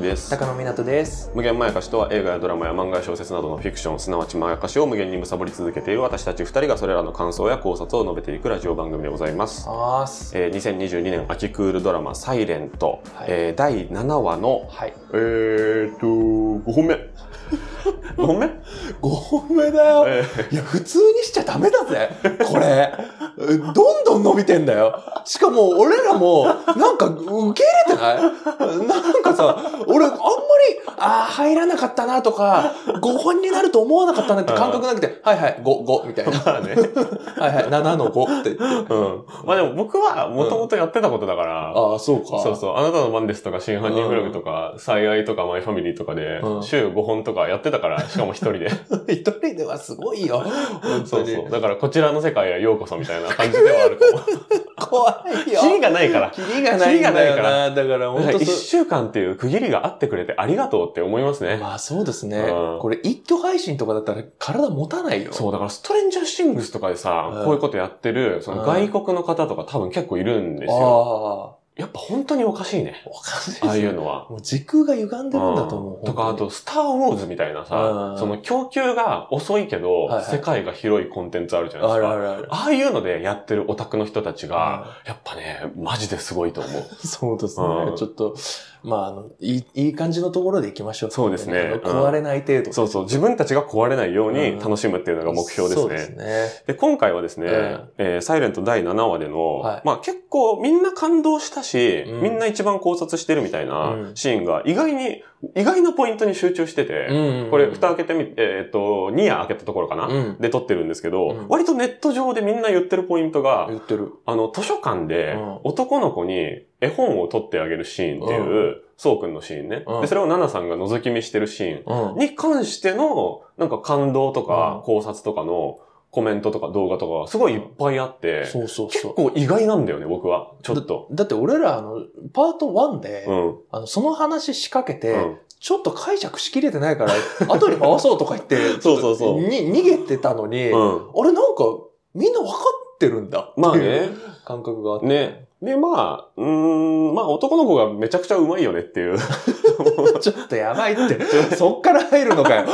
です高野湊です。無限まやかしとは映画やドラマや漫画や小説などのフィクションすなわちまやかしを無限に貪り続けている私たち2人がそれらの感想や考察を述べていくラジオ番組でございます、あ。えー、2022年秋クールドラマ「サイレント、はいえー第7話のはい。えーっと5本目5本目、5本目だよ。えいや、普通にしちゃダメだぜ。これ。どんどん伸びてんだよ。しかも、俺らも、なんか、受け入れてない？なんかさ、俺、り、ああ、入らなかったなとか、5本になると思わなかったなって感覚なくて、はいはい、5、5みたいな。ーまあねはいはい、7の5って言って。うんまあでも僕はもともとやってたことだから、ああ、そうか。そうそう。あなたの番ですとか、真犯人フラグとか、最愛とか、マイファミリーとかでう、ん週5本とかやってたから、しかも一人で。一人ではすごいよ。そうそう。だから、こちらの世界へようこそみたいな感じではあるかも。怖いよ。キリがないから。キリがないんだがな。だから、だから一本当そ週間っていう区切りがあってくれてありがとうって思いますね。まあそうですねうん。これ一挙配信とかだったら体持たないよ。そう、だからストレンジャーシングスとかでさ、うんこういうことやってる、そのうん外国の方とか多分結構いるんですよ。あやっぱ本当におかしいね。あ。わかんないああいうのは。もう時空が歪んでるんだと思う。うんとか、あと、スターウォーズみたいなさう、んその供給が遅いけど、はいはい世界が広いコンテンツあるじゃに。ないですか。あるあるある。ああいうのでやってるオタクの人たちが、やっぱね、マジですごいと思う。そうですねう。んちょっと、まあ、あの、いい、いい感じのところで行きましょう。そうですね壊れない程度。そうそう、自分たちが壊れないように楽しむっていうのが目標ですね。そうですね。で、今回はですね、うんえーサイレント第7話での、はいまあ結構みんな感動したし、うんみんな一番考察してるみたいなうんシーンが意外に、意外なポイントに集中してて、うん。これ蓋開けてみ、えーっと、2夜開けたところかな、うん。で撮ってるんですけど、うん。割とネット上でみんな言ってるポイントが、言ってる。あの、図書館でうん。男の子に絵本を取ってあげるシーンっていう、そうくんのシーンね、うん。で、それをナナさんが覗き見してるシーンうん。に関しての、なんか感動とかうん。考察とかのコメントとか動画とかがすごいいっぱいあって、そうそうそう。結構意外なんだよね、僕は。ちょっと。だって俺ら、あの、パート1で、うん。あの、その話仕掛けて、うんちょっと解釈しきれてないから、後に回そうとか言って、そうそうそうに逃げてたのに、うん。あれなんか、みんな分かってるんだ。まあね。感覚があって。ね。で、まあ、うーん、まあ男の子がめちゃくちゃうまいよねっていう。ちょっとやばいって。そっから入るのかよ。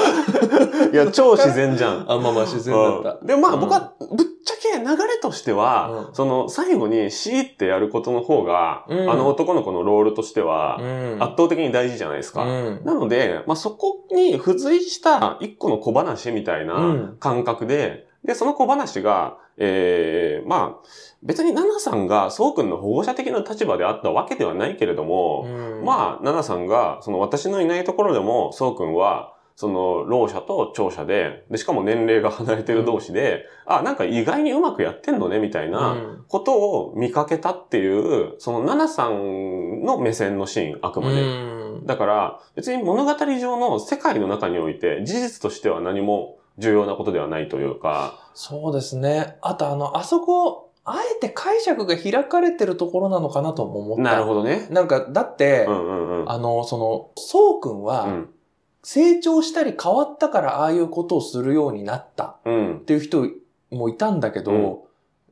いや、超自然じゃん。あ、まあまあ自然だった。うんで、まあうん僕は、ぶっちゃけ流れとしては、うんその最後にシーってやることの方が、うんあの男の子のロールとしては、うん圧倒的に大事じゃないですか。うんなので、まあ、そこに付随した一個の小話みたいうんな感覚で、で、その小話が、ええまあ、別にナナさんがそうくんの保護者的な立場であったわけではないけれども、うん。まあ、ナナさんが、その私のいないところでも、そうくんは、その、老者と長者で、で、しかも年齢が離れてる同士で、あ、なんか意外にうまくやってんのね、みたいなうん。ことを見かけたっていう、そのナナさんの目線のシーン、あくまで。うん。だから、別に物語上の世界の中において、事実としては何も重要なことではないというか、そうですね。あとあの、あそこ、あえて解釈が開かれてるところなのかなとも思った。なるほどね。なんか、だって、うんうんうん。あの、その、そうくんは、うん。成長したり変わったからああいうことをするようになったっうん。ていう人もいたんだけど、うん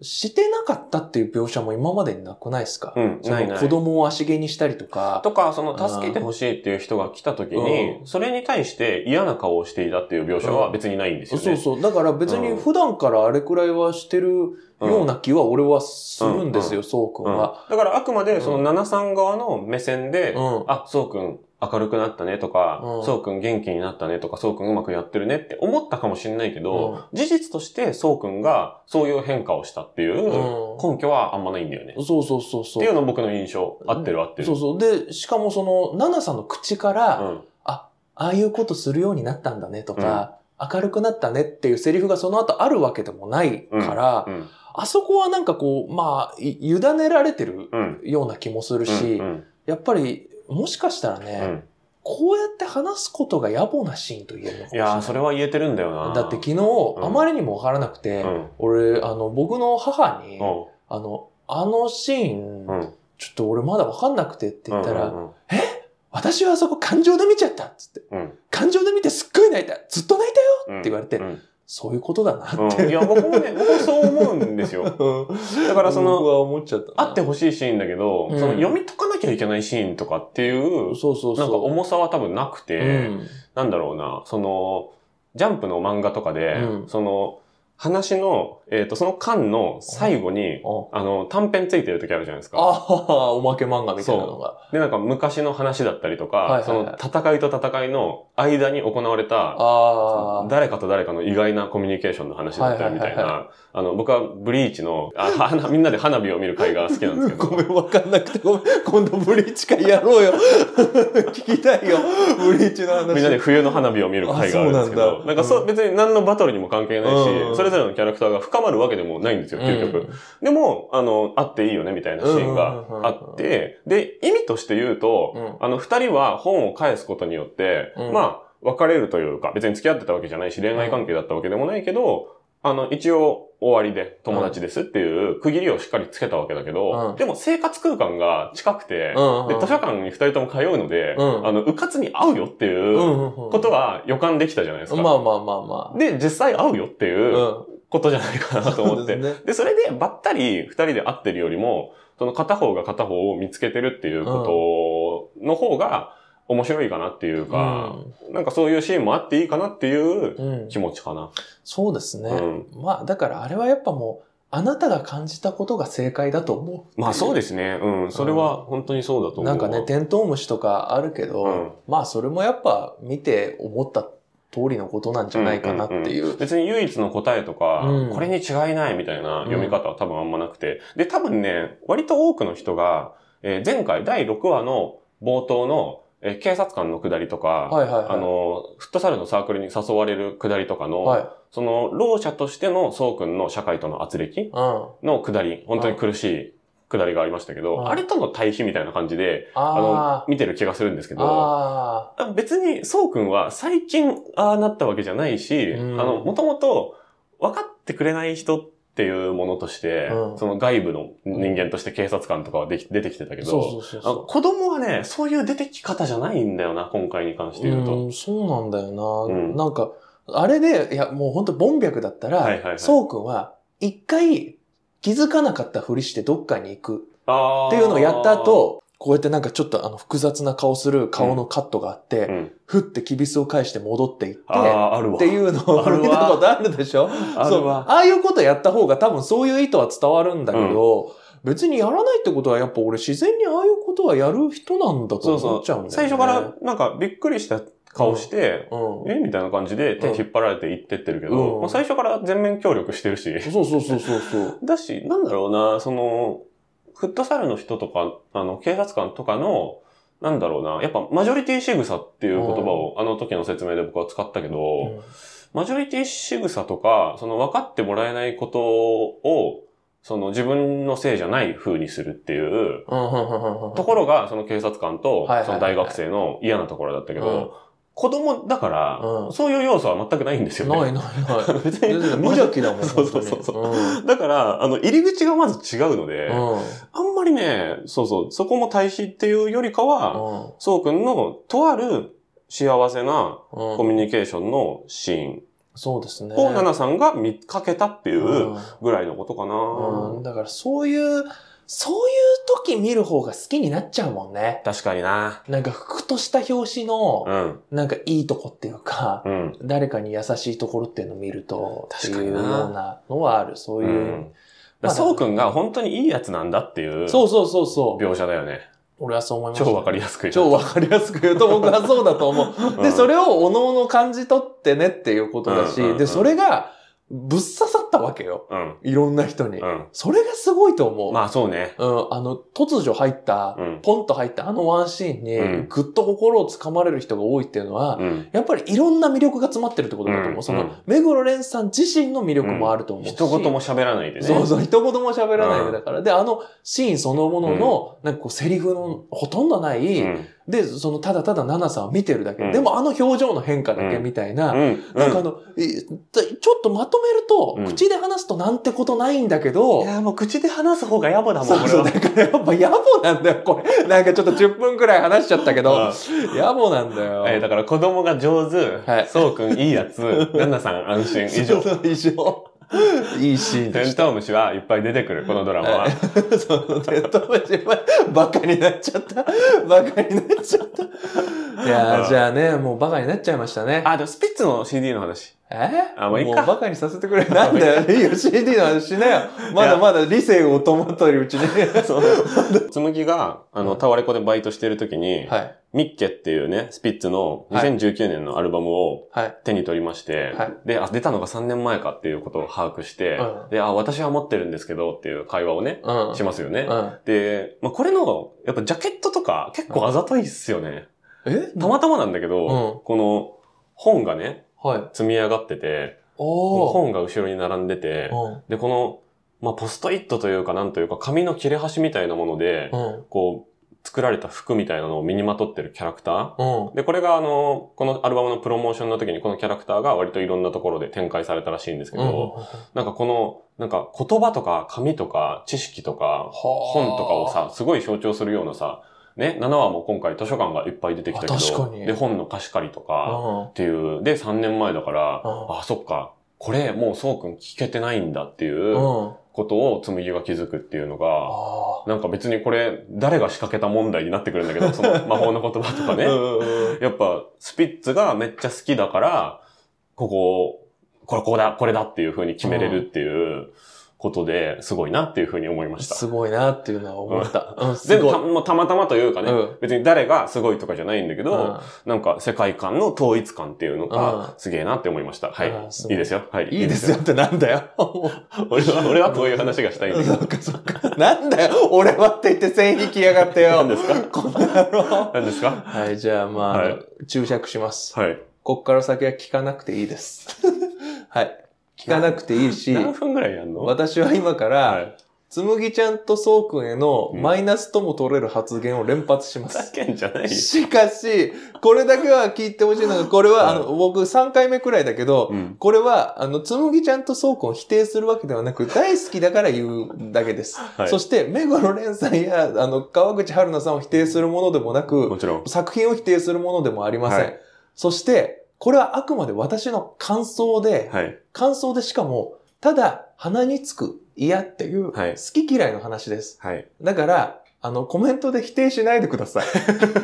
してなかったっていう描写も今までになくないですか、うんないない。子供を足毛にしたりとか。とか、その、助けてほしいっていう人が来た時に、それに対して嫌な顔をしていたっていう描写は別にないんですよね。そうそう。だから別に普段からあれくらいはしてるような気は俺はするんですよ、そうくん。うんは。だからあくまで、その、うん。ナナさん側の目線で、うん。あ、そうくん明るくなったねとか、うんそうくん元気になったねとか、そうくんうまくやってるねって思ったかもしれないけど、事実としてそうくんがそういう変化をしたっていううん根拠はあんまないんだよね。そうそうそうそう。っていうの僕の印象。合ってる合ってる。そうそう。で、しかもその、ナナさんの口から、うんあ、ああいうことするようになったんだねとか、明るくなったねっていうセリフがその後あるわけでもないから、うん。あそこはなんかこう、まあ、い委ねられてるうん。ような気もするし、うん。やっぱり、もしかしたらね、うん。こうやって話すことが野暮なシーンと言えるのかもしれない。いやー、それは言えてるんだよな。だって昨日、んあまりにもわからなくて、うん。俺、あの、僕の母に、うあの、あのシーン、ん。うん。ちょっと俺まだわかんなくてって言ったら、うんうん私はあそこ感情で見ちゃったっつって。うん。感情で見てすっごい泣いた。ずっと泣いたようんって言われてうんそういうことだなうんって。いや、僕もね、僕もそう思うんですよ。だからその、僕は思っちゃっ。あってほしいシーンだけど、うんその読み解かなきゃいけないシーンとかっていう、そうそうそう。なんか重さは多分なくて、うんなんだろうな、その、ジャンプの漫画とかで、うんその、話の、えっ、と、その巻の最後に、ああの、短編ついてる時あるじゃないですか。あ、おまけ漫画みたいなのが。で、なんか昔の話だったりとか、はいはいはいその戦いと戦いの間に行われた、ああ。誰かと誰かの意外なコミュニケーションの話だったりみたいはいはいな、あの、僕はブリーチの、あ花 みんなで花火を見る会が好きなんですけど、ごめん、わかんなくてごめん。今度ブリーチ会やろうよ。聞きたいよ。ブリーチの話。みんなで冬の花火を見る会があるんですけど、なんだなんかそう、うん別に何のバトルにも関係ないし、れぞれのキャラクターが深まるわけでもないんですよ、究極。でも、あの、あっていいよね、みたいなシーンがあって、で、意味として言うと、うん。あの、二人は本を返すことによって、うん。まあ、別れるというか、別に付き合ってたわけじゃないし、恋愛関係だったわけでもないけど、あの、一応、終わりで友達ですっていう区切りをしっかりつけたわけだけど、うんでも生活空間が近くて、うんうんで、図書館に二人とも通うので、うんあの、うかつに会うよっていうことは予感できたじゃないですか。まあまあまあまあ。で、実際会うよっていううん。ことじゃないかなと思って。で、それでばったり二人で会ってるよりも、その片方が片方を見つけてるっていうことの方が面白いかなっていうか、なんかそういうシーンもあっていいかなっていううんうん気持ちかな。そうですね。うんまあ、だからあれはやっぱもう、あなたが感じたことが正解だと思う。まあそうですね。うん。それは本当にそうだと思うわ。なんかね、テントウムシとかあるけど、うんまあそれもやっぱ見て思った通りのことなんじゃないかなっていう。別に唯一の答えとか、うんこれに違いないみたいな読み方は多分あんまなくて。で、多分ね、割と多くの人が、えー前回第6話の冒頭の、えー警察官の下りとか、はいはいはい。あの、フットサルのサークルに誘われる下りとかの、はい。その、ろう者としてのそうくんの社会との圧力うん。の下り、本当に苦しい下りがありましたけど、うんあれとの対比みたいな感じで、ああの、見てる気がするんですけあ。ど、ああ。別に、そうくんは最近ああなったわけじゃないし、うんあの、もともと分かってくれない人っていうものとして、うんその外部の人間として警察官とかはでき出てきてたけど、子供はね、そういう出てき方じゃないんだよな、今回に関してう。言うと。うん、そうなんだよな。うんなんか、あれで、いや、もう本当ボンビャクだったら、そうくんは、一回気づかなかったふりしてどっかに行くっていうのをやった後、こうやってなんかちょっとあの複雑な顔する顔のカットがあって、うん。ふってキビスを返して戻っていって、ああ、あるわ。っていうのをあるわ見たことあるでしょ？そう。あ。ああいうことやった方が多分そういう意図は伝わるんだけど、別にやらないってことはやっぱ俺自然にああいうことはやる人なんだとそうそう思っちゃうんだよね。最初からなんかびっくりした顔して、うん。え？みたいな感じで手引っ張られていってってるけど、うんまあ、最初から全面協力してるし。そうそうそうそうそう。だし、なんだろうな、その、フットサルの人とか、あの、警察官とかの、なんだろうな、やっぱマジョリティ仕草っていう言葉をあの時の説明で僕は使ったけど、うん。マジョリティ仕草とか、その分かってもらえないことを、その自分のせいじゃない風にするっていうところが、その警察官とその大学生の嫌なところだったけうん。ど、子供だから、うんそういう要素は全くないんですよね。ないないない。別全然無邪気だもん、そうそうそうだから、あの、入り口がまず違うので、うん。あんまりね、そうそう、そこも対比っていうよりかは、そうくんのとある幸せなコミュニケーションのシーンそうですね。を、ナナさんが見かけたっていううんぐらいのことかな。うん。だからそういう、そういう時見る方が好きになっちゃうもんね。確かにな。なんか、ふとした表紙のう、ん。なんかいいとこっていうか、うん。誰かに優しいところっていうのを見ると、っていうよう確かにななのはある。そういう。うん。そうくんが本当にいいやつなんだっていうそうそうそうそう。描写だよね。俺はそう思いました。超わかりやすく言う超わかりやすく言うと僕はそうだと思う。で、うんそれをおのおの感じ取ってねっていうことだし、うんうんうんで、それがぶっ刺さったわけよ。うん。いろんな人に。うん。それがすごいと思う。まあそうね。うん、あの、突如入った、うんポンと入ったあのワンシーンに、うんぐっと心をつかまれる人が多いっていうのは、うん。やっぱりいろんな魅力が詰まってるってことだと思う。そのうんうん、目黒蓮さん自身の魅力もあると思うし。一言も喋らないでね。そうそう、一言も喋らないうんでだから。で、あのシーンそのものの、なんかこう、セリフのほとんどない、うん。で、その、ただただナナさんを見てるだけ。うんでもあの表情の変化だけみたいな、うん。なんかあの、いちょっとまとめると、うん口口で話すとなんてことないんだけど、いや、もう口で話す方が野暮だもん、これそうそう、はだ。からやっぱ野暮なんだよ、これ。なんかちょっと10分くらい話しちゃったけど、野暮なんだよ。えーだから子供が上手、はいそうくんいいやつ、ナナさん安心、以上。以上。いいシーンでテンした。トウムシはいっぱい出てくる、このドラマは。そう、テントウムシはバカになっちゃった。バカになっちゃった。いやーじゃあね、もうバカになっちゃいましたね。あ、でもスピッツの CD の話。え？あもういいかバカにさせてくれ。なんだよ。いいよ、CD の話しなよ。まだまだ理性を伴ってるうちに。つむぎが、あの、タワレコでバイトしてる時に、はい。ミッケっていうね、スピッツのはい2019年のアルバムをはい。手に取りまして、はいで、あ、出たのが3年前かっていうことを把握して、うんで、あ、私は持ってるんですけどっていう会話をね、うん。しますよね。うん。で、まあ、これの、やっぱジャケットとか結構あざといっすよね。え？たまたまなんだけど、うんこの本がね、はい。積み上がってて、おー。本が後ろに並んでて、うん。で、この、まあ、ポストイットというかなんというか紙の切れ端みたいなもので、うん。こう、作られた服みたいなのを身にまとってるキャラクター。うん。で、これがあの、このアルバムのプロモーションの時にこのキャラクターが割といろんなところで展開されたらしいんですけど、なんかこの、なんか言葉とか紙とか知識とか本とかをさ、すごい象徴するようなさ、ね、7話も今回図書館がいっぱい出てきたけど、にで、本の貸し借りとか、うんっていう、で、3年前だから、うんあ、そっか、これもうそうくん聞けてないんだっていううん。ことを紬が気づくっていうのが、あなんか別にこれ、誰が仕掛けた問題になってくるんだけど、その 魔法の言葉とかあ。ね。うんうんやっぱ、スピッツがめっちゃ好きだから、ここ、これこうだ、これだっていう風に決めれるっていうことで、すごいなっていう風に思いました。すごいなっていうのは思った。うん、す全部。たもうたまたまというかね、うん別に誰がすごいとかじゃないんだけど、うんなんか世界観の統一感っていうのがうすげえなって思いました。はい。いいいですよ。はい。いいですよってなんだよ。俺は、俺はこういう話がしたいんだけど。そっかそっか。なんだよ。俺はって言って線引きやがってよ。何ですか？この野郎。何ですか？はい、じゃあまあ、はい注釈します。はい。こっから先は聞かなくていいです。はい。聞かなくていいし、何分ぐらいやんの？私は今から、はい。つむぎちゃんとそうくんへのうんマイナスとも取れる発言を連発します。ふざけんじゃないよ。しかし、これだけは聞いてほしいのが、これは、はいあの、僕3回目くらいだけど、うん。これは、あの、つむぎちゃんとそうくんを否定するわけではなく、大好きだから言うだけです。はいそして、目黒蓮さんや、あの、川口春奈さんを否定するものでもなくも、ちろん。作品を否定するものでもありません。はいそして、これはあくまで私の感想で、はい。感想でしかも、ただ鼻につく嫌っていう、はい好き嫌いの話です。はい。だから、あの、コメントで否定しないでください。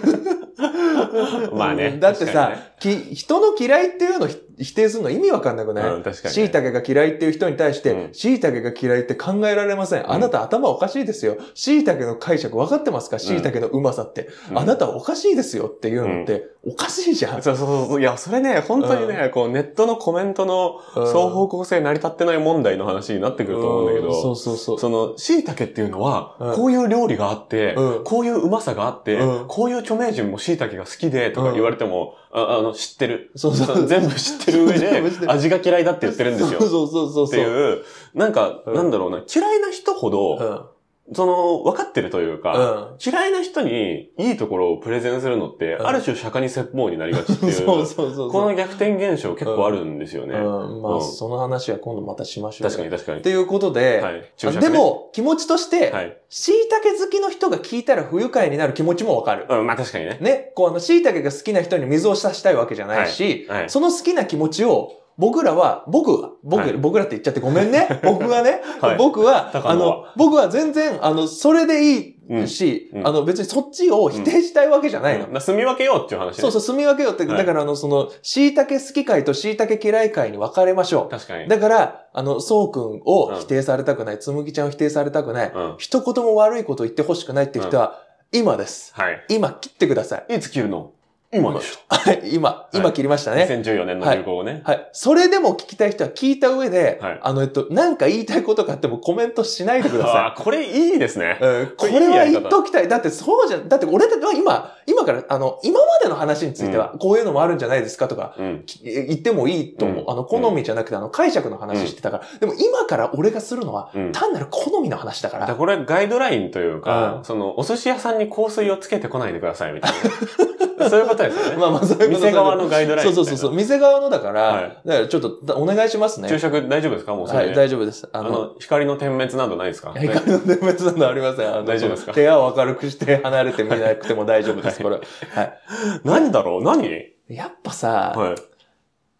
まあねだってさ、ねき人の嫌いっていうの否定するの意味わかんなくない、うん、確かにね。椎茸が嫌いっていう人に対してう、ん椎茸が嫌いって考えられません。あなた頭おかしいですよ。椎茸の解釈分かってますか？椎茸のうまさって。うんあなたおかしいですよっていうのって、おかしいじゃん。そうそうそう。いや、それね、本当にね、こう、ネットのコメントのうん双方向性成り立ってない問題の話になってくると思うんだけうんそど、うそうそう。その、椎茸っていうのはうん、こういう料理があってうん、こういううまさがあってうん、こういう著名人も椎茸が好きで、とか言われても、ああの、知ってる。そうそう全部知ってる上で、る味が嫌いだって言ってるんですよ。そうそうそうそう。っていう、なんか、うんなんだろうな、嫌いな人ほど、うん。その、分かってるというか、うん。嫌いな人にいいところをプレゼンするのって、うんある種釈迦に説法になりがちっていう、そうそうそう。この逆転現象結構あるんですよね。うん。まあ、うんその話は今度またしましょう。確かに確かにっ。ていうことで、はい。ねで、も、気持ちとして、はい。椎茸好きの人が聞いたら不愉快になる気持ちもわかる。うん、まあ確かにね。ね、こうあの、椎茸が好きな人に水を差したいわけじゃないし、はい。その好きな気持ちを、僕らは、僕は、僕、はい僕らって言っちゃってごめんね。僕はね、はい僕は、あの僕は全然、あの、それでいいし、うんうんあの、別にそっちを否定したいわけじゃないの。うん住み分けようっていう話ね。そうそう、住み分けようって、はいだからあの、その、椎茸好き会と椎茸嫌い会に分かれましょう。確かに。だから、あの、そうくんを否定されたくない、つむぎちゃんを否定されたくない、うん。一言も悪いこと言ってほしくないって人は、今です。はい。今切ってください。いつ切るの？今でしはい、今、今切りましたょ。ね。2014年の流行語ね。はい。それでも聞きたい人は聞いた上で、はいあの、えっと、なんか言いたいことがあってもコメントしないでくだ あさあ、これいいですねい。。うん、ここれは言っときたい。だってそうじゃん。だって俺たちは今、今から、あの、今までの話については、こういうのもあるんじゃないですかとか、うん。き言ってもいいと思う。うんあの、好みじゃなくて、あの、解釈の話してたから。でも今から俺がするのは、うん。単なる好みの話だから。だからこれガイドラインというか、うんその、お寿司屋さんに香水をつけてこないでくださいみたいな。そういうことですよね。まあまあ、そういうこと店側のガイドラインみたいうな。そそうそうそう、店側のだから、はいだからちょっとだお願いしますね。昼食大丈夫ですか？もうそれで。はい、大丈夫です。あの、光の点滅などないですか？光の点滅などありません。大丈夫ですか？部屋を明るくして離れて見なくても大丈夫です、これ。はい。何だろう？何？やっぱさ、はい。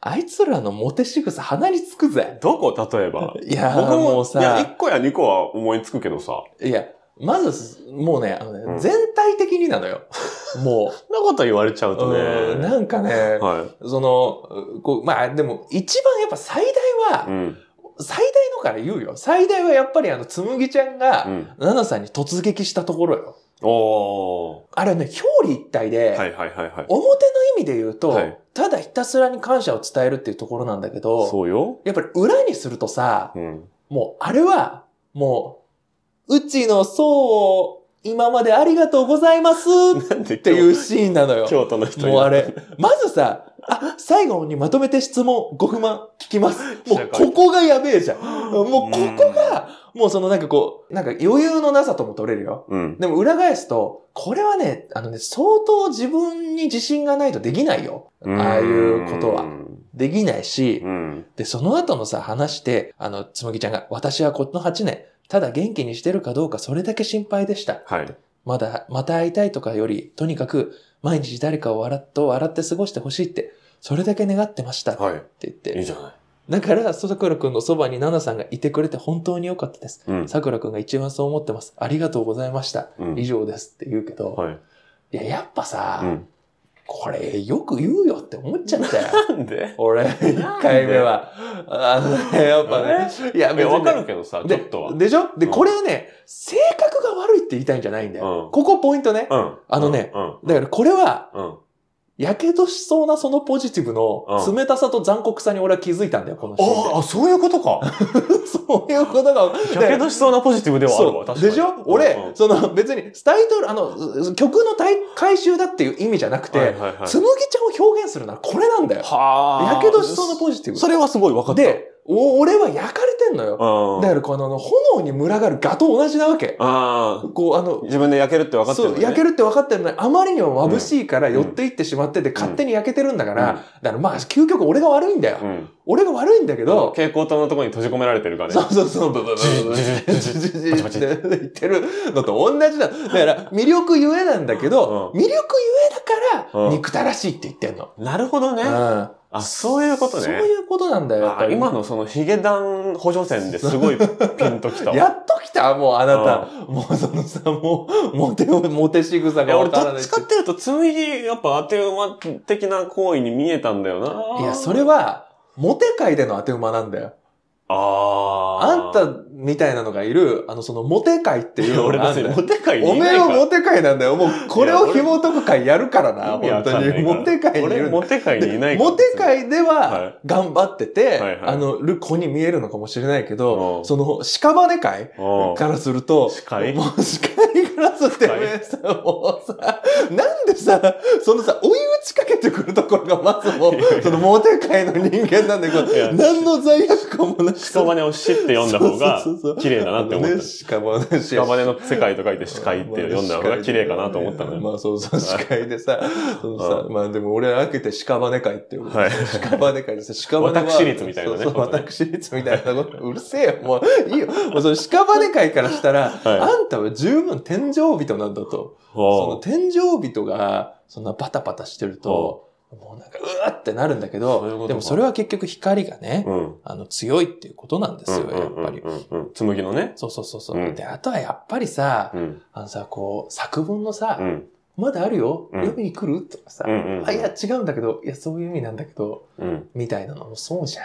あいつらのモテ仕草鼻につくぜ。どこ？例えば。いや、僕ももういや、さ、1個や2個は思いつくけどさ。いや、まず、もうね、あのね、うん全体的になのよ。もそんなこと言われちゃうう。とうん、ね。なんかね、はい。その、こう、まあでも、一番やっぱ最大は、うん。最大のから言うよ。最大はやっぱりあの、つむぎちゃんがう、ん。ナナさんに突撃したところよ。おあれね、表裏一体で、ー。はいはいはいはい。表の意味で言うと、はいただひたすらに感謝を伝えるっていうところなんだけど、そうよ。やっぱり裏にするとさ、うん。もうあれは、もう、うちの層を今までありがとうございますっていうシーンなのよ。京都の人にもうあれ、まずさ、あ、最後にまとめて質問、ご不満聞きます。もうここがやべえじゃん。もうここが、もうそのなんかこう、なんか余裕のなさとも取れるよ。うん。でも裏返すと、これはね、あのね、相当自分に自信がないとできないよ。ああいうことは。できないしう、ん。で、その後のさ、話で、あの、つむぎちゃんが、私はこの8年、ただ元気にしてるかどうかそれだけ心配でした。はい。まだ、また会いたいとかより、とにかく、毎日誰かを笑っと笑って過ごしてほしいって、それだけ願ってましたってはい。言って。いいじゃない。だから、さくらくんのそばにナナさんがいてくれて本当に良かったです。うん。さくらくんが一番そう思ってます。ありがとうございました。うん以上ですって言うけど、はい。いや、やっぱさ、うん。これよく言うよって思っちゃったよ。なんで？俺、一回目は。あのね、やっぱね。いや、いや、わかるけけどさ、ちょでっとは。でしょ？で、うんこれはね、性格が悪いって言いたいんじゃないんだよ。うんここポイントね。うん。あのねうん。だからこれは、うん。やけどしそうなそのポジティブのうん冷たさと残酷さに俺は気づいたんだよ、このシーンでああ、そういうことか。そういうことが。やけどしそうなポジティブではあるわ、確かに。でしょ？俺、うんうんその別に、タイトル、あの、曲の回回収だっていう意味じゃなくて、はいはいはいつむぎちゃんを表現するのはこれなんだよ。はあ。やけどしそうなポジティブ。それはすごい分かった。で、お俺は焼かれてんのよ。うん。だからこの炎に群がるガと同じなわけ。ああ。こう、あの、自分で焼けるって分かってるそう。焼けるって分かってるのに、あまりにも眩しいからうん寄っていってしまってて、勝手に焼けてるんだから、うんだからまあ、究極俺が悪いんだよ。うん。俺が悪いんだけど、蛍光灯のところに閉じ込められてるからね。そうそうそう、ブブブブブジジジジジジジって言ってるのと同じだ。だから、魅力ゆえなんだけど、う魅力ゆえだから、うん憎たらしいって言ってんの。なるほどね。うんあ、そういうことね。そういうことなんだよ、やっぱり。あ今のそのヒゲダン補助線ですごいピンときたわ。やっと来たもうあなた。もうそのさ、もう、モテ、モテ仕草がわからないどっちかっていうと、つむぎ、やっぱ当て馬的な行為に見えたんだよな。いや、それは、モテ界での当て馬なんだよ。ああ。あんたみたいなのがいる、あの、そのモテ界っていうの 俺があんだよ。モテ会におめ。えはモテ界なんだよ。もう、これを紐解く会やるからな、本当に。モテ界にい俺、る。モテ会にいない。モテ界でははい頑張ってて、はいはいあの、る子に見えるのかもしれないけうど、んその、屍界うんからすると、司会？もう、視界からすって、さ、もうさ、なんでさ、そのさ、追い打ちかけてくるところがまずもうや、そのモテ界の人間なんだけど何の罪悪感もなくさ屍を死って読んだ方がそう綺麗だなって思ったね。屍ね屍の世界と書いて司会って読んだ方が綺麗かなと思ったのよ。まあそうそう、司会でさ、そのさ、まあでも俺は開けて屍会って呼ぶ。はい屍会でさ、屍は私立みたいなねそうそう、私立みたいなこと。うるせえよ、もういいよ。もうその屍会からしたら、はいあんたは十分天井人なんだと。そのお天井人が、そんなパタパタしてると、もうなんか、うわってなるんだけど、でもそれは結局光がね、うん。あの、強いっていうことなんですよ、やっぱり。うんうんうんうん。つむぎのね。そうそうそうそう、うんで、あとはやっぱりさ、うん。あのさ、こう、作文のさ、うん。まだあるよ、うん読みに来る？とかさ、あ、いや、違うんだけど、いや、そういう意味なんだけど、うん。みたいなのもそうじゃん。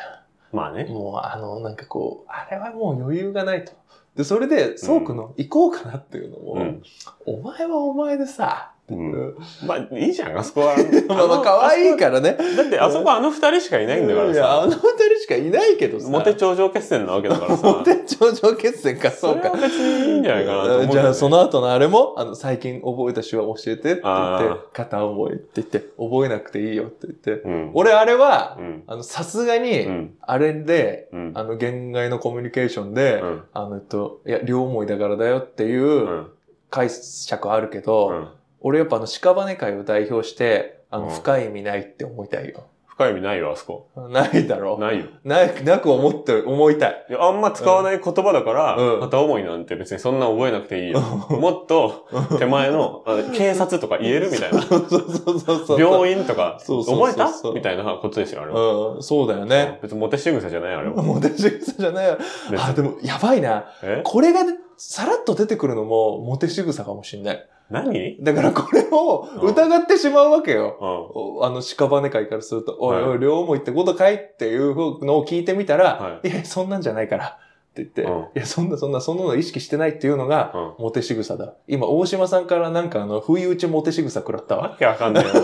まあね。もう、あの、なんかこう、あれはもう余裕がないと。で、それで、ソークの行こうかなっていうのも、うん。お前はお前でさ、うんまあ、いいじゃん、あそこは。まあまあ、可愛いからね。だって、あそこあの二人しかいないんだからいや、あさ。の二人しかいないけどさ。モテ頂上決戦なわけだからさ。モテ頂上決戦か、そうか。別にいいんじゃないかなと思うけどね。じゃあ、その後のあれも、あの、最近覚えた手話教えてって言ってあ、片覚えって言って、覚えなくていいよって言って。うん。俺、あれはう、ん。あの、さすがに、うん。あれで、うん。あの、限界のコミュニケーションで、うん。あの、えっと、いや、両思いだからだよっていううん解釈あるけうど、ん。俺やっぱあの、屍会を代表して、あの、うん深い意味ないって思いたいよ。深い意味ないよ、あそこ。ないだろないよ。ない、なく思って、思いたい。いや、あんま使わない言葉だから、うん片思いなんて別にそんな覚えなくていいよ。もっと手前の、あ警察とか言えるみたいな。そうそうそうそう。病院とか、そうそう覚えた？みたいなことですよ、あれは。うん、そうだよね。別にモテ仕草じゃない、あれは。モテ仕草じゃないあ、でも、やばいな。え？これがさらっと出てくるのも、モテ仕草かもしんない。何？だからこれを疑ってしまうわけよ。うん。おあの、屍会からすると、おいはいおい、両思いってことかいっていうのを聞いてみたら、、はいや、そんなんじゃないから。って言って、うんいや、そんな、そんな、そんなの意識してないっていうのが、うん。モテ仕草だ。今、大島さんからなんかあの、不意打ちモテ仕草食らったわ。わけわかんないよ。わ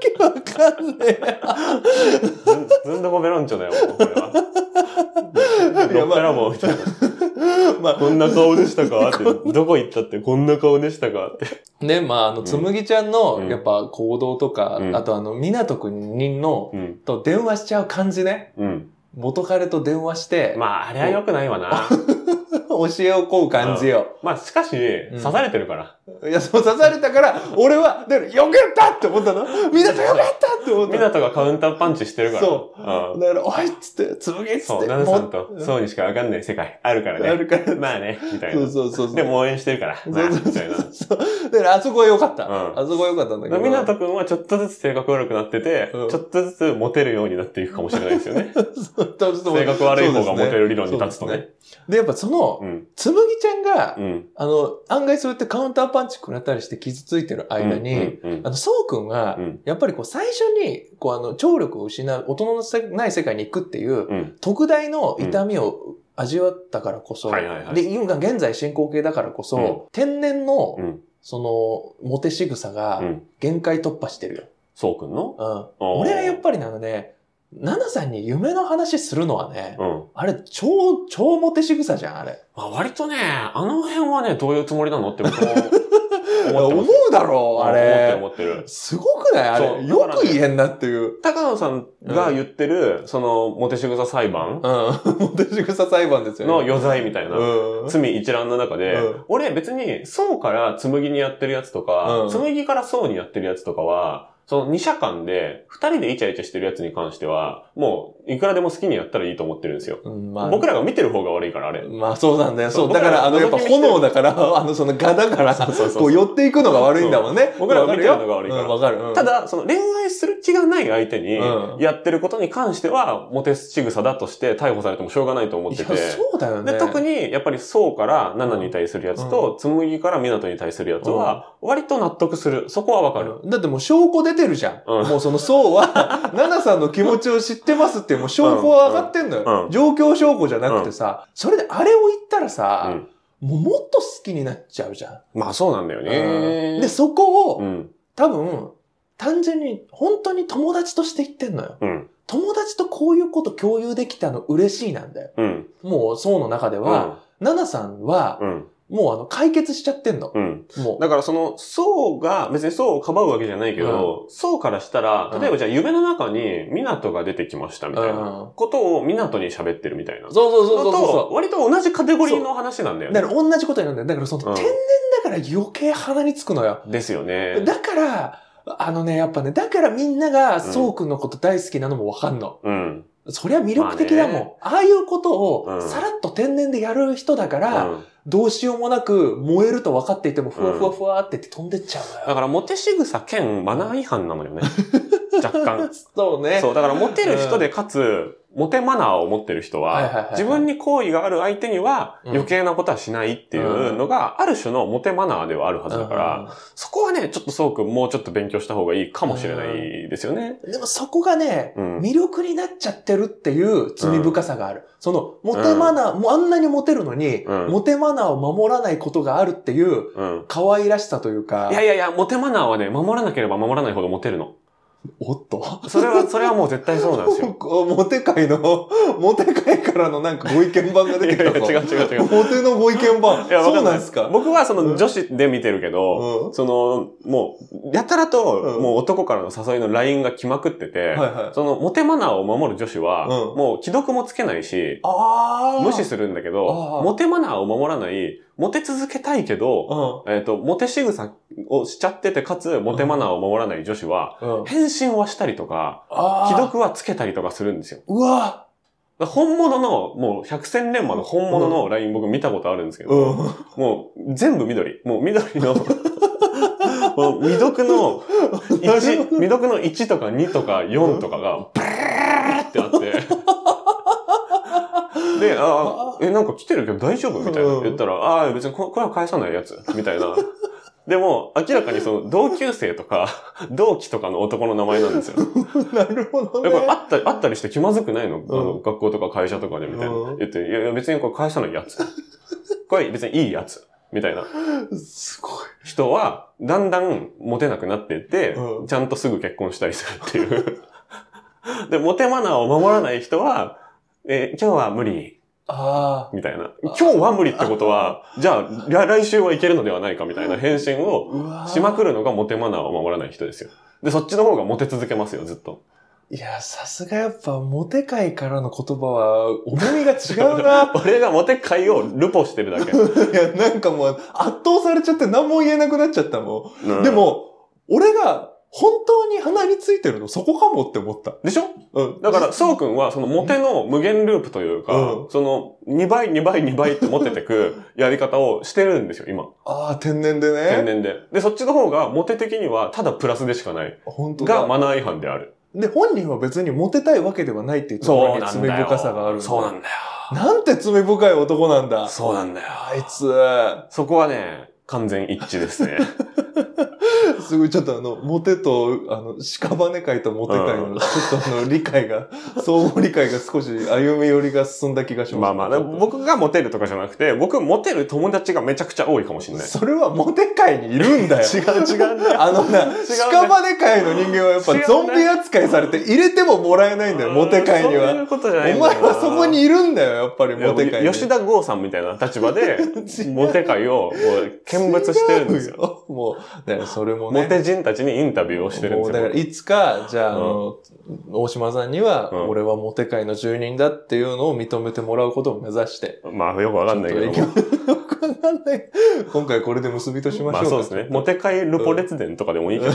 け わかんねえ。ずずんどこベロンチョだよ、これは。どっからも、みたいな。まあ、こんな顔でしたか？って。どこ行ったって？こんな顔でしたか？って。ね、まあ、あの、つむぎちゃんの、うんやっぱ行動とか、うんあとあの、みなとくんの、うん。と電話しちゃう感じね。うん。元彼と電話して、まあ、あれは良くないわな。教えをこう感じよ。まあ、しかし、刺されてるから。いや、そう刺されたから、俺は、だから、よかったって思ったの？みなとよかったって思ったの。港がカウンターパンチしてるから。そううん。だから、おいっつって、つむぎっつそう、って。ナナさんとも、そうにしかわかんない世界あるからね。あるから。まあね、みたいそうな。そうそうそう。でも応援してるから。まあ、みたいな。そう。だから、あそこは良かった。うんあそこは良かったんだけど。みなとくんはちょっとずつ性格悪くなってて、うんちょっとずつモテるようになっていくかもしれないですよね。そう性格悪い方がモテる理論に立つとね。そうですね。で、やっぱその、うん。つむぎちゃんが、うん。あの、案外そうやってカウンターパンチ食らったりして傷ついてる間に、うんうんあの、そうくんが、うんやっぱりこう最初に、こうあの、聴力を失う、大人のせない世界に行くっていう、うん。特大の痛みを味わったからこそ、はいはいはいで、今現在進行形だからこそ、うん天然の、うん。その、モテ仕草がうん。限界突破してるよ。そうくんの？うん。ー俺はやっぱりなのね、ナナさんに夢の話するのはね、うん。あれ、超、超モテ仕草じゃん、あれ。まあ割とね、あの辺はね、どういうつもりなのって僕も思。うだろう、あれ。思ってる思ってる。すごくない？あれ。そうよく言えんなっていう。高野さんが言ってる、その、モテ仕草裁判うん。モテ仕草裁判ですよね。の余罪みたいな。うん。罪一覧の中で、うん俺別に、宋から紬にやってるやつとか、うん紬から宋にやってるやつとかは、その二社間で、二人でイチャイチャしてるやつに関しては、もう、いくらでも好きにやったらいいと思ってるんですよ。うんまあ、僕らが見てる方が悪いから、あれ。まあそうなんだよ。そう。そうだから、あの、やっぱ炎だから、あの、そのガだから、そうそうそうこう寄っていくのが悪いんだもんね。僕らが見てるのが悪いからうんわかる。うんた、だ、その恋愛する気がない相手にうんやってることに関しては、モテ仕草だとして逮捕されてもしょうがないと思ってて。そうだよね。で、特に、やっぱり、宋から七に対するやつと、紬から港に対するやつは、割と納得する。そこはわかる。だってもう証拠出てるじゃん。うんもうその層は、ナナさんの気持ちを知ってますっていうもう証拠は上がってんのよ。状況証拠じゃなくてさ、それであれを言ったらうさ、ん。もうもっと好きになっちゃうじゃん。まあ、そうなんだようんね。で、そこを、うん。多分、単純に本当に友達として言ってんのよ。うん。友達とこういうこと共有できたの嬉しいなんだよ。うん。もう、層の中では、ナナさんは、うん。もうあの、解決しちゃってんの。うん。もう。だからその、宋が、別に宋をかばうわけじゃないけど、宋からしたら、例えばじゃあ夢の中に港が出てきましたみたいうんなことを港に喋ってるみたいな。そうそうそうそう割と同じカテゴリーの話なんだよう。だね。から同じことになるんだよ。だからその、うん天然だから余計鼻につくのよ。ですよね。だから、あのね、やっぱね、だからみんなが、そうくんのこと大好きなのもわかんの。うん。そりゃ魅力的だもん。まあねああいうことをう、んさらっと天然でやる人だから、うんどうしようもなく燃えると分かっていても、ふわふわふわって飛んでっちゃうのよ。だから、モテ仕草兼マナー違反なのよね。若干。そうね。そう、だからモテる人でかつ、モテマナーを持ってる人は自分に好意がある相手にはうん余計なことはしないっていうのが、ある種のモテマナーではあるはずだから、そこはね、ちょっとそうくんもうちょっと勉強した方がいいかもしれないですよね。うんでもそこがね、うん魅力になっちゃってるっていう罪深さがある。その、モテマナー、もうあんなにモテるのに、うんモテマナーを守らないことがあるっていう、うん。可愛らしさというか、いやいやいや、モテマナーはね、守らなければ守らないほどモテるの。おっと？それは、それはもう絶対そうなんですよ。モテ会の、モテ会からのなんかご意見番が出てきたぞ。いやいや違う違う違うモテのご意見番。いや、わそうなんですか？僕はその女子で見てるけど、うんその、もう、やたらと、うんもう男からの誘いの LINE が来まくってて、はいはい。その、モテマナーを守る女子は、うんもう既読もつけないし。無視するんだけあど、ーモテマナーを守らない、モテ続けたいけど、えっ、と、モテ仕草をしちゃってて、かつ、モテマナーを守らない女子は、うん。返信はしたりとか、あ既読はつけたりとかするんですよ。うわ本物の、もう百戦錬磨の本物の LINE 僕見たことあるんですけど、うん。もう全部緑。もう緑の、もう未読の1、未読の1とか2とか4とかが、ブーってあって、で、あーえ、なんか来てるけど大丈夫みたいなうん言ったら、ああ、別にここれは返さないやつ、みたいな。でも、明らかにその同級生とか、同期とかの男の名前なんですよ。なるほどね。えこれあった、あったりして気まずくないの,、あのうん学校とか会社とかでみたいな。うん言って、いやいや別にこれ返さないやつ。これ別にいいやつ。みたいなすごい。人は、だんだんモテなくなっていって、うんちゃんとすぐ結婚したりするっていう。で、モテマナーを守らない人は、えー今日は無理。あみたいな。今日は無理ってことは、じゃあ、来来週はいけるのではないかみたいな返信あ。をしまくるのがモテマナーを守らない人ですよ。で、そっちの方がモテ続けますよ、ずっと。いや、さすがやっぱ、モテ界からの言葉は、重みが違うな。俺がモテ会をルポしてるだけ。いや、なんかもう、圧倒されちゃって何も言えなくなっちゃったもん。うんで、も、俺が、本当に鼻についてるのそこかもって思った。でしょ？うん。だから、そうくんは、そのモテの無限ループというか、うんその、2倍、2倍、2倍ってモテてく やり方をしてるんですよ、今。ああ、天然でね。天然で。で、そっちの方が、モテ的には、ただプラスでしかない。本当だ。がマナー違反である。で、本人は別にモテたいわけではないっていうところに罪深さがあるんだ。そうなんだよ。なんて罪深い男なんだ。そうなんだよ。あいつ、そこはね、完全一致ですね。すごいちょっとあの、モテと、あの、屍界とモテ界の、ちょっとあの、理解が、相互理解が少し歩み寄りが進んだ気がします。まあまあ、僕がモテるとかじゃなくて、僕モテる友達がめちゃくちゃ多いかもしれない。それはモテ界にいるんだよ。違 う違う。あのな、ね屍界の人間はやっぱゾンビ扱いされて入れてももらえないんだよ、モテ界には。そういうことじゃないお前はそこにいるんだよ、やっぱりモテ界に。吉田剛さんみたいな立場で、モテ会をもう見物してるんですよ。もう、だからそれもね。モテ人たちにインタビューをしてるんですよ。もうだからいつか、じゃあ、あの、大島さんには、うん俺はモテ界の住人だっていうのを認めてもらうことを目指して。まあよくわかんないけどよくわかんない。今回これで結びとしましょうか。まあそうですね。モテ会ルポ列伝とかでもいいけど。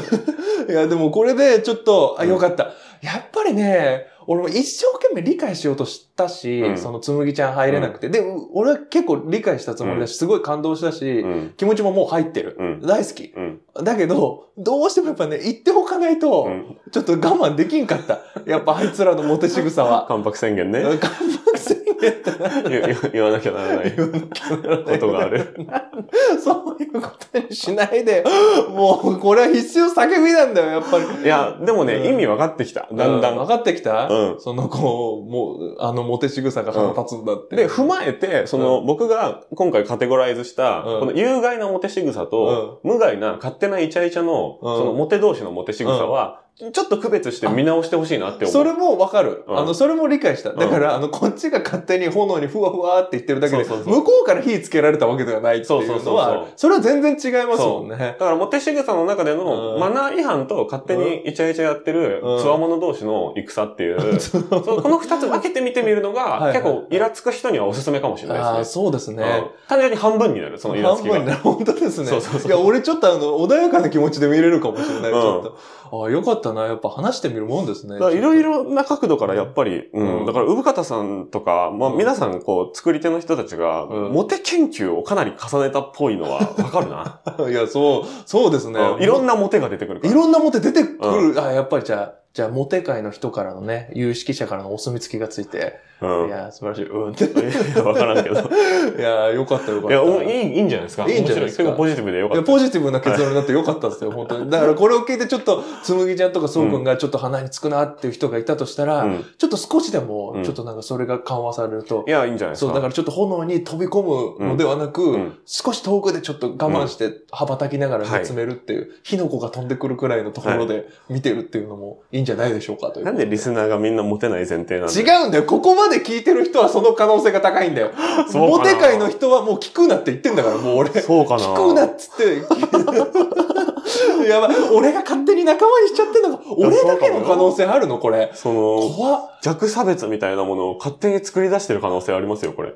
いや、でもこれでちょっと、あ、うんよかった。やっぱりね、俺も一生懸命理解しようとしたし、うんそのつむぎちゃん入れなくて。で、俺は結構理解したつもりだし、すごい感動したし、うん。気持ちももう入ってる。うん。大好き。うん。だけど、どうしてもやっぱね、言っておかないと、うん。ちょっと我慢できんかった。やっぱあいつらのモテ仕草は。関白宣言ね。関白宣 言わなきゃならないことがある。そういうことにしないで、もうこれは必要叫びなんだよ、やっぱり。いや、でもね、うん意味分かってきた。だんだん。分かってきた？うんその子、もう、あのモテ仕草が腹立つんだって。で、踏まえて、その、僕が今回カテゴライズした、うんこの有害なモテ仕草と、無害な勝手なイチャイチャの、うんそのモテ同士のモテ仕草は、ちょっと区別して見直してほしいなって思う。それもわかる。うんあの、それも理解した。だから、あの、こっちが勝手に炎にふわふわって言ってるだけで、そうそうそう向こうから火つけられたわけではないっていうのはそれは全然違いますもんね。だから、モテ仕草の中でのうんマナー違反と勝手にイチャイチャやってるうんつわもの同士の戦っていう、そうこの二つ分けて見てみるのが、はいはい結構イラつく人にはおすすめかもしれないですね。そうですね。うん単純に半分になる、そのイラつきが。半分になる。本当ですね。そうそうそういや、俺ちょっとあの、穏やかな気持ちで見れるかもしれない。うんちょっと。ああ、よかったな。やっぱ話してみるもんですね。いろいろな角度からやっぱり、うん、うんだから、産方さんとか、まあうん皆さん、こう、作り手の人たちが、うんモテ研究をかなり重ねたっぽいのはわかるな。いや、そう、そうですね。うんいろんなモテが出てくるから。いろんなモテ出てくる。うあ、やっぱりじゃあ、じゃあ、モテ界の人からのね、有識者からのお墨付きがついて、うん。いや、素晴らしい。うんって。いいや、わからんけど。いや、よかったよかった。や、おいい、いいんじゃないですか？いいんじゃないですか？結構ポジティブでよいや、かった。ポジティブな結論になってよかったですよ、本当に。だからこれを聞いてちょっと、つむぎちゃんとかそうくんがちょっと鼻につくなっていう人がいたとしたら、うんちょっと少しでもう、んちょっとなんかそれが緩和されると、いや、いいんじゃないですか。そう、だからちょっと炎に飛び込むのではなく、うん少し遠くでちょっと我慢して羽ばたきながら見つめるっていう、火の粉が飛んでくるくらいのところで見てるっていうのもいいんじゃないでしょうかという。なんでリスナーがみんなモテない前提なんだ違うんだよ。ここまで聞いてる人はその可能性が高いんだよ。モテ界の人はもう聞くなって言ってんだから、もう俺。そうかな聞くなっつって。やばい。俺が勝手に仲間にしちゃってんのか。俺だけの可能性あるのこれ。その、怖っ。弱差別みたいなものを勝手に作り出してる可能性ありますよ、これ。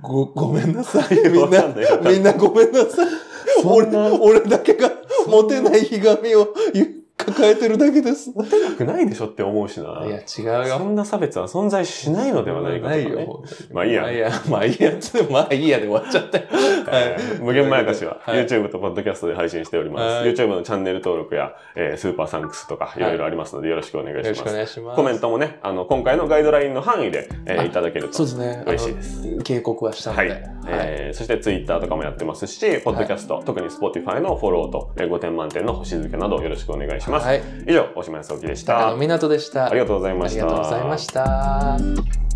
ご、ごめんなさい。みんなみんなごめんなさい。俺、俺だけがモテないひがみを抱えてるだけです。モテなくないでしょって思うしな。いや、違うよ。そんな差別は存在しないのではないかとか、ね。ないよ。まあいいやまあいいや。まあいいや。まあいいやで終わっちゃったよ。えー無限まやかしは、はい YouTube と Podcast で配信しております。はい YouTube のチャンネル登録や、えースーパーサンクスとかいろいろありますのでよろしくお願いよろしくおします。願いします。コメントもね、あの、今回のガイドラインの範囲で、えーあいただけるとそうですね。嬉しいです。警告はしたので。はい。えーそして Twitter とかもやってますし、ポッドキャスト、特に Spotify のフォローと、えー5点満点の星付けなどよろしくお願いします。はい。以上、おしまいそうきでした高野。湊でした。ありがとうございました。ありがとうございました。